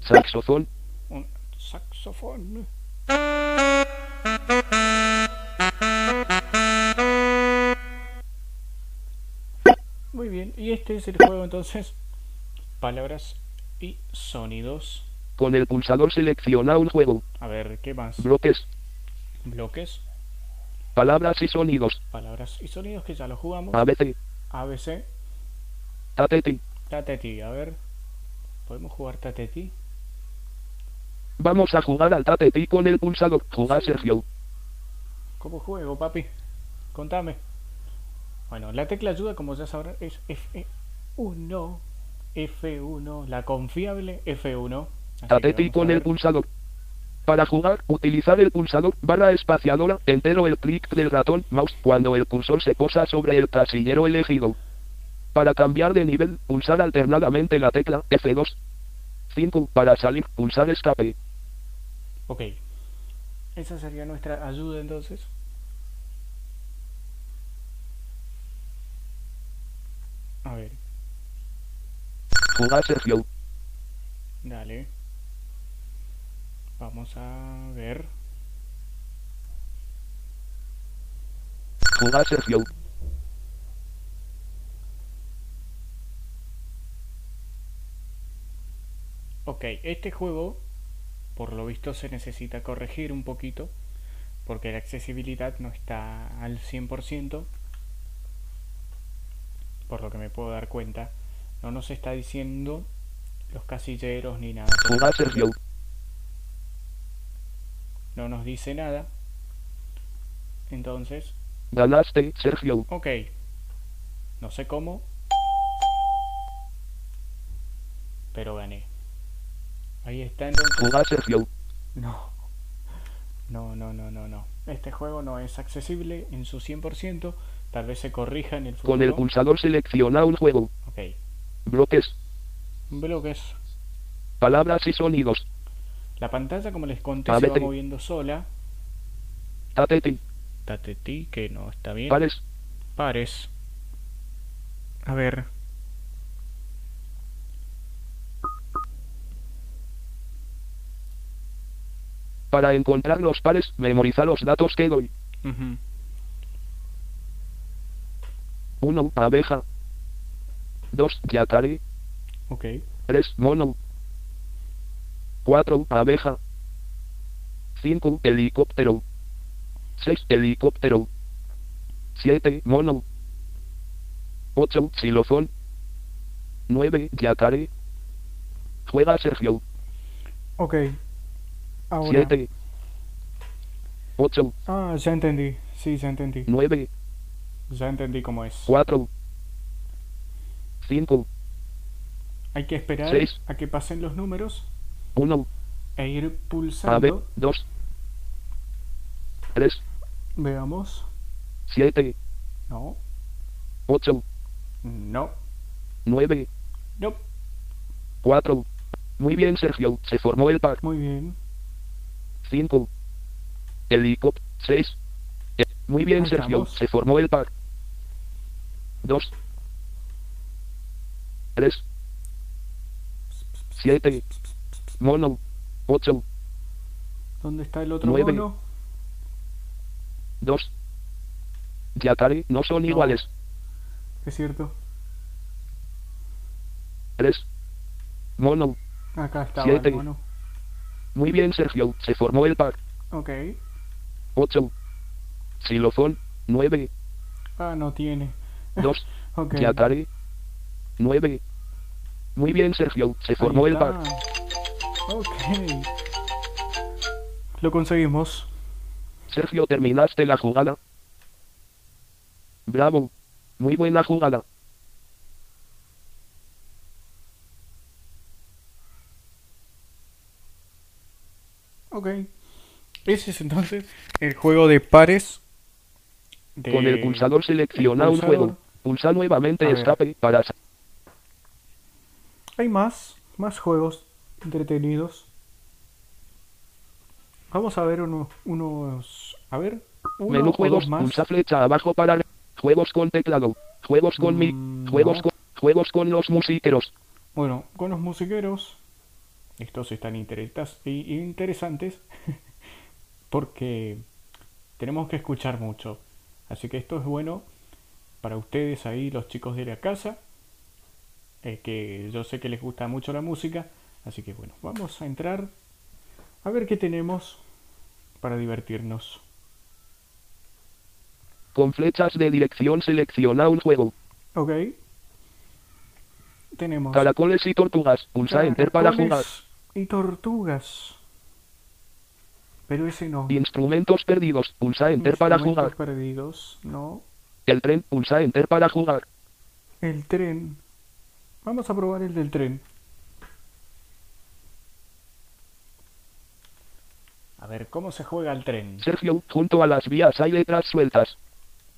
saxofón, Un saxofón. Y este es el juego entonces. Palabras y sonidos. con el pulsador selecciona un juego. A ver, ¿qué más? Bloques, Bloques, palabras y sonidos. palabras y sonidos que ya lo jugamos. ABC, ABC, ATT. Tateti, a ver. ¿Podemos jugar Tateti? Vamos a jugar al TTT con el pulsador. Jugar Sergio. ¿Cómo juego, papi? Contame. Bueno, la tecla ayuda, como ya sabrán, es F1. F1, la confiable F1. Así que ATT vamos con el pulsador. Para jugar, utilizar el pulsador barra espaciadora, entero el clic del ratón mouse cuando el cursor se posa sobre el casillero elegido. Para cambiar de nivel, pulsar alternadamente la tecla F2. 5. Para salir, pulsar escape. Ok. Esa sería nuestra ayuda entonces. A ver, Jugar Sergio. dale. Vamos a ver. Jugar Sergio. Ok, este juego, por lo visto, se necesita corregir un poquito, porque la accesibilidad no está al 100%, por lo que me puedo dar cuenta. No nos está diciendo los casilleros ni nada. No nos dice nada. Entonces, Ganaste, Sergio. ok. No sé cómo, pero gané. Ahí está entonces. Sergio. No. No, no, no, no, no. Este juego no es accesible en su 100%. Tal vez se corrija en el futuro. Con el pulsador selecciona un juego. Ok. Bloques. Bloques. Palabras y sonidos. La pantalla, como les conté, se va moviendo sola. Tateti. Tateti, que no está bien. Pares. Pares. A ver. Para encontrar los pares, memoriza los datos que doy. Uh. 1. Abeja. 2. Yacare. Ok. 3. Mono. 4. Abeja. 5. Helicóptero. 6. Helicóptero. 7. Mono. 8. Xilofón. 9. Yacare. Juega Sergio. Ok. Ahora. 7. 8. Ah, ya entendí. Sí, ya entendí. 9. Ya entendí cómo es. 4. 5. Hay que esperar Seis. a que pasen los números 1. e ir A ver. pulsando. 2. 3. Veamos. 7. No. 8. No. 9. No. 4. Muy bien, Sergio. Se formó el pack. Muy bien. 5. Helicóptero. 6. Muy bien, Sergio. Se formó el pack. 2. 3. 7. Mono. 8. ¿Dónde está el otro Nueve. mono? 2. Yacare. No son No. iguales. Es cierto. 3. Mono. Acá Siete. el mono. Muy bien, Sergio. Se formó el pack. Ok. 8. Xilofón. 9. Ah, no tiene. 2. Ok. Yacare. 9. Muy bien, Sergio. Se formó el pack. Ok. Lo conseguimos. Sergio, terminaste la jugada. Bravo. Muy buena jugada. Ok. Ese es entonces el juego de pares. de- Con el pulsador selecciona el un juego. Pulsa nuevamente escape para... Hay más, más juegos entretenidos. Vamos a ver unos, unos a ver, uno Menú juegos. más. Pulsa flecha abajo para... Juegos con teclado. Juegos con mi... Mm, Juegos no. con... Juegos con los musiqueros. Bueno, con los musiqueros, estos están interesantes porque tenemos que escuchar mucho. Así que esto es bueno para ustedes ahí, los chicos de la casa, eh, que yo sé que les gusta mucho la música. Así que bueno, vamos a entrar a ver qué tenemos para divertirnos. Con flechas de dirección selecciona un juego. Ok. Tenemos Caracoles y tortugas. Pulsa enter para jugar. y tortugas. Pero ese no. Instrumentos perdidos. Pulsa enter para Instrumentos jugar. perdidos, no. El tren. Pulsa enter para jugar. El tren. Vamos a probar el del tren. A ver, ¿cómo se juega el tren? Sergio, junto a las vías hay letras sueltas.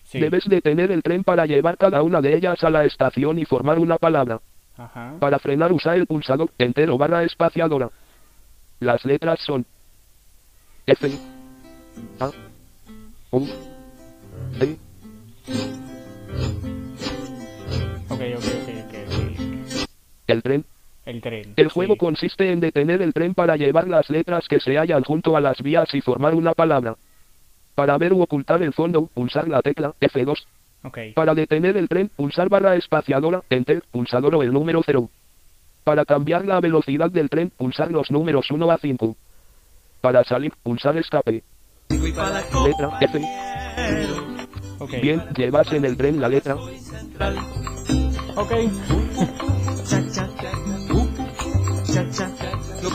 Sí. Debes detener el tren para llevar cada una de ellas a la estación y formar una palabra. Ajá. Para frenar usa el pulsador enter o barra espaciadora. Las letras son F A U D Ok, ok, ok, ok, ok. El tren. El tren. El juego sí. consiste en detener el tren para llevar las letras que se hallan junto a las vías y formar una palabra. Para ver u ocultar el fondo, pulsar la tecla F2. Ok. Para detener el tren, pulsar barra espaciadora, enter, pulsador o el número 0. Para cambiar la velocidad del tren, pulsar los números 1 a 5. Para salir, pulsar escape. Letra F. Ok. Bien, llevas en el tren la letra. Ok.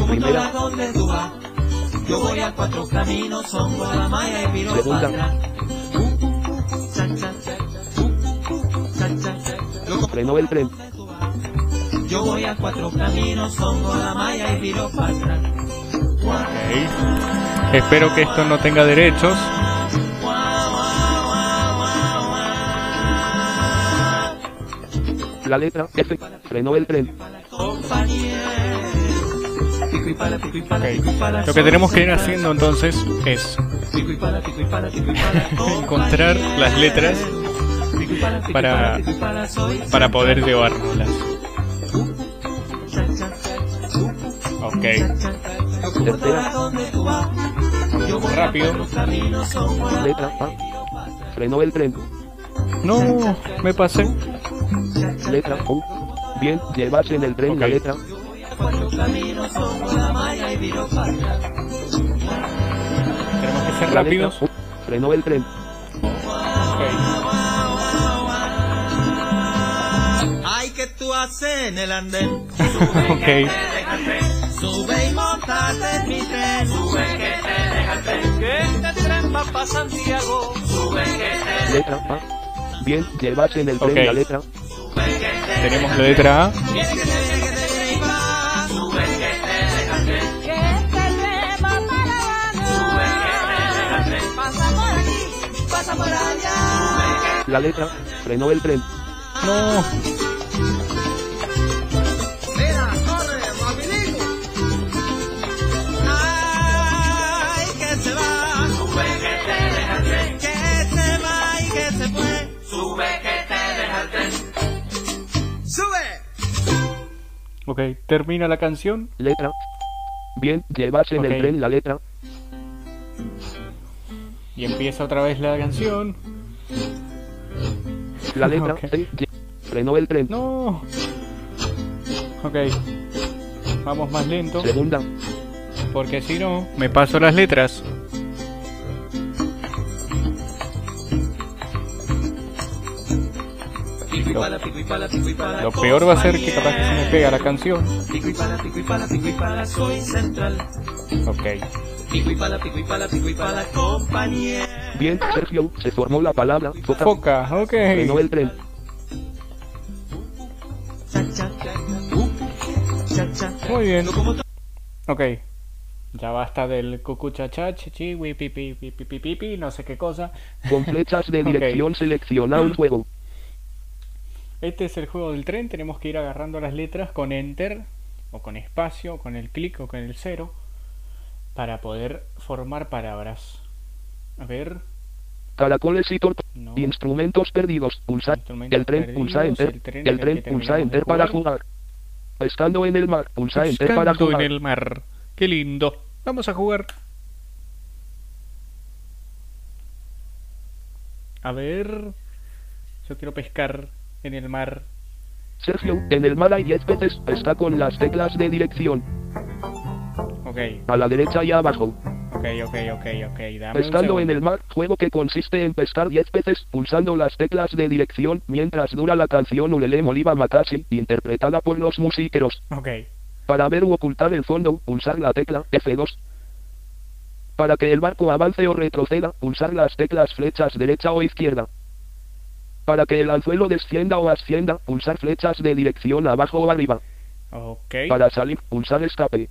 Primera. Yo voy a cuatro caminos, son Guadamaya y Viro Segunda. Frenó el tren. Yo voy a cuatro caminos, son Guadamaya y Viro Ok. Espero que esto no tenga derechos. La letra F. Frenó el tren. Lo que tenemos que ir haciendo entonces es encontrar las letras para, para poder llevárnoslas. Ok. Rápido. Letra A. Frenó el tren. No, me pasé. Letra U. Bien, llevas en el tren la Ok. letra. Tenemos que ser La rápidos. letra. Frenó el tren. Ok. Ay, que tú haces en el andén. Ok. Sube y montate en mi tren. Sube que te deja el tren. Que este tren va pa' Santiago. Sube que te Letra A. Bien, llevas en el tren Ok. la letra. Tenemos la letra A. La letra. Frenó el tren. No. Ok, termina la canción. Letra. Bien, llevas en el tren la letra. Y empieza otra vez la canción. La letra Ok. C. lle- Frenó el tren. No. Ok. Vamos más lento. Segunda. Porque si no, me paso las letras. Lo peor va a ser que capaz que se me pega la canción. Ok. Bien, Sergio, se formó la palabra. Foca. Foca, ok. Frenó el tren. Muy bien. Ok. Ya basta del cucuchacha, chichi, wi, pi, pi, pi, pi, pi, pi, pi, no sé qué cosa. Con flechas de dirección selecciona un juego. Este es el juego del tren. Tenemos que ir agarrando las letras con enter, o con espacio, con el clic o con el cero, para poder formar palabras. A ver. Caracoles y torpes. No. Instrumentos perdidos. Pulsa. Instrumentos El tren perdidos, pulsa enter. el tren El en el tren pulsa enter para jugar. Estando en el mar. Pulsa enter para jugar. en el mar. Qué lindo. Vamos a jugar. A ver. Yo quiero pescar en el mar. Sergio, en el mar hay 10 peces. Está con las teclas de dirección. Ok, A la derecha y abajo. ok, ok, ok, ok. Dame un Estando en el mar, juego que consiste en pescar 10 peces pulsando las teclas de dirección mientras dura la canción Ulele Moliva Makashi, interpretada por los musiqueros. Ok, Para ver u ocultar el fondo, pulsar la tecla F2. Para que el barco avance o retroceda, pulsar las teclas flechas derecha o izquierda. Para que el anzuelo descienda o ascienda, pulsar flechas de dirección abajo o arriba. ok, Para salir, pulsar escape.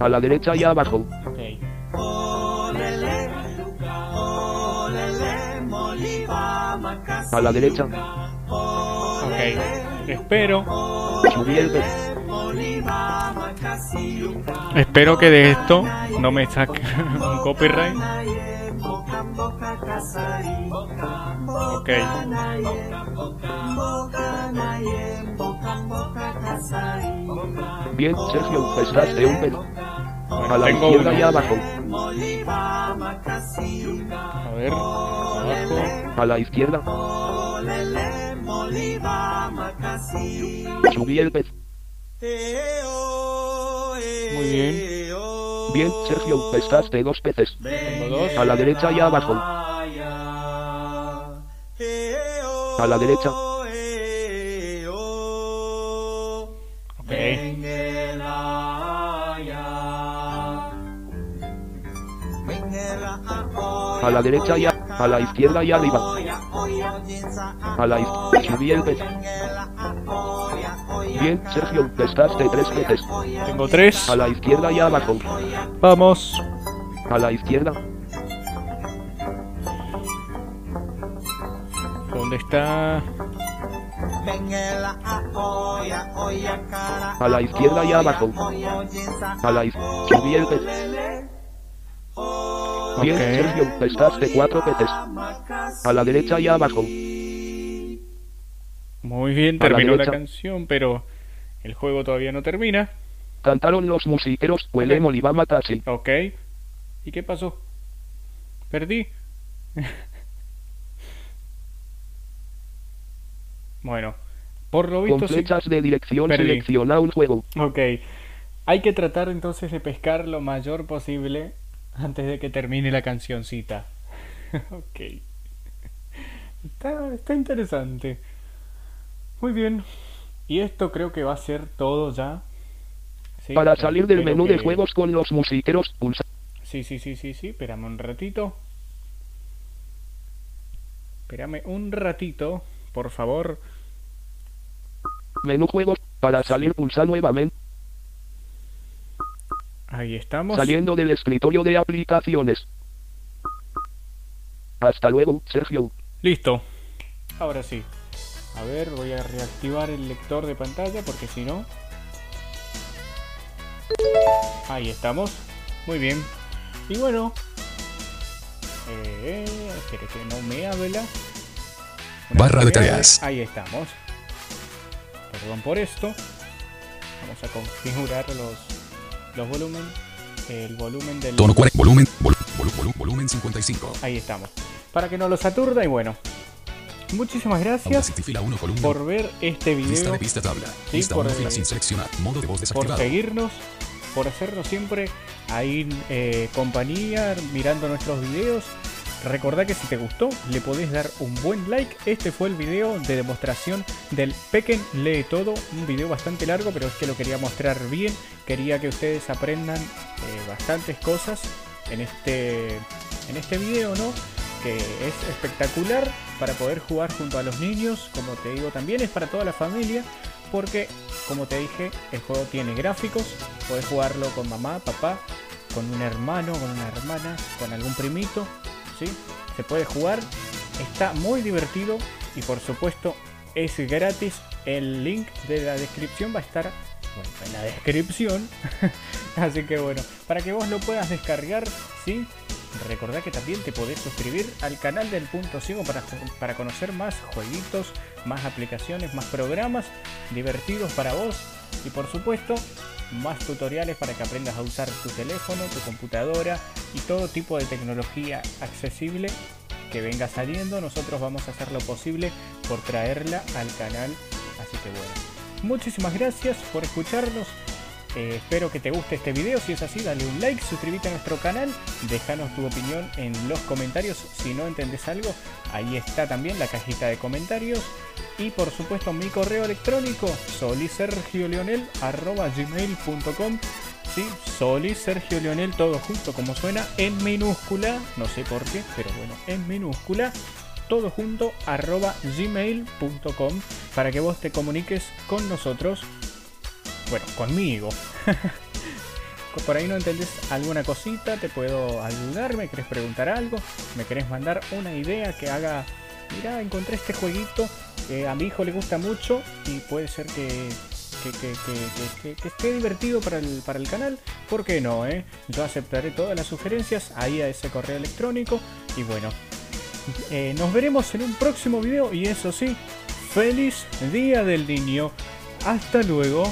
A la derecha y abajo. A la derecha. Ok, espero, espero que de esto no me saque un copyright. Ok. Bien, Sergio, pescaste un pez. bueno, A la tengo izquierda y abajo. A ver, abajo. A la izquierda. Subí el pez. Muy bien. Bien, Sergio, pescaste dos peces. Tengo dos. A la derecha y abajo. A la derecha. eh, oh. Ok, A la derecha y a, a la izquierda y arriba. A la izquierda. Subí el pez. Bien, Sergio, pescaste tres peces. tengo tres. A la izquierda y abajo. Vamos. A la izquierda. ¿Dónde está? A la izquierda y abajo. A la izquierda. Bien, Ok. Sergio, pescaste cuatro peces. A la derecha y abajo. Muy bien, la terminó la, canción, pero el juego todavía no termina. Cantaron los musiqueros Huele Ok. Molibama Taxi. Ok. ¿Y qué pasó? Perdí. bueno, por lo visto sí- de dirección Perdí. selecciona un juego. Ok. Hay que tratar entonces de pescar lo mayor posible antes de que termine la cancioncita. ok. Está, está interesante. Muy bien. Y esto creo que va a ser todo ya. Sí, Para salir del menú de juegos con los musiqueros, pulsa. Sí, sí, sí, sí, sí. Espérame un ratito. Espérame un ratito, por favor. Menú juegos. Para salir, pulsa nuevamente. Ahí estamos. Saliendo del escritorio de aplicaciones. Hasta luego, Sergio. Listo. Ahora sí. A ver, voy a reactivar el lector de pantalla porque si no... Ahí estamos. Muy bien. Y bueno... Eh, que no me habla. Una Barra de tareas. Ahí estamos. Perdón por esto. Vamos a configurar los, los volumen. El volumen del... Tono 40. Volumen. vol- volu- volumen 55. Ahí estamos. Para que no los aturda y bueno. Muchísimas gracias Audacity fila 1 columna. por ver este video, de pista tabla. Sí, por 1 fila el- sin seleccionar. Modo de voz por seguirnos, por hacernos siempre ahí eh, compañía, mirando nuestros videos. Recordá que si te gustó, le podés dar un buen like. Este fue el video de demostración del Pequen Lee Todo. Un video bastante largo, pero es que lo quería mostrar bien. Quería que ustedes aprendan eh, bastantes cosas en este, en este video, ¿no? Que es espectacular para poder jugar junto a los niños. Como te digo, también es para toda la familia. Porque, como te dije, el juego tiene gráficos. Podés jugarlo con mamá, papá, con un hermano, con una hermana, con algún primito. Se puede jugar. Está muy divertido. Y por supuesto, es gratis. El link de la descripción va a estar bueno, en la descripción. Así que bueno, para que vos lo puedas descargar, ¿sí? Recordá que también te podés suscribir al canal del Punto Ciego para, para conocer más jueguitos, más aplicaciones, más programas divertidos para vos y por supuesto más tutoriales para que aprendas a usar tu teléfono, tu computadora y todo tipo de tecnología accesible que venga saliendo. Nosotros vamos a hacer lo posible por traerla al canal. Así que bueno, muchísimas gracias por escucharnos. Eh, espero que te guste este video. Si es así, dale un like, suscríbete a nuestro canal, déjanos tu opinión en los comentarios. Si no entendés algo, ahí está también la cajita de comentarios. Y por supuesto mi correo electrónico, solisergioleonel.gmail.com Sí, Soli Sergio Leonel, todo junto como suena, en minúscula, no sé por qué, pero bueno, en minúscula, todo junto, arroba gmail.com, para que vos te comuniques con nosotros, bueno, conmigo. Por ahí no entendés alguna cosita, te puedo ayudar, me querés preguntar algo, me querés mandar una idea que haga, mira, encontré este jueguito, que a mi hijo le gusta mucho y puede ser que- que- que- que esté divertido para el, para el canal, ¿por qué no? Eh? Yo aceptaré todas las sugerencias ahí a ese correo electrónico y bueno, eh, nos veremos en un próximo video y eso sí, feliz Día del Niño. Hasta luego.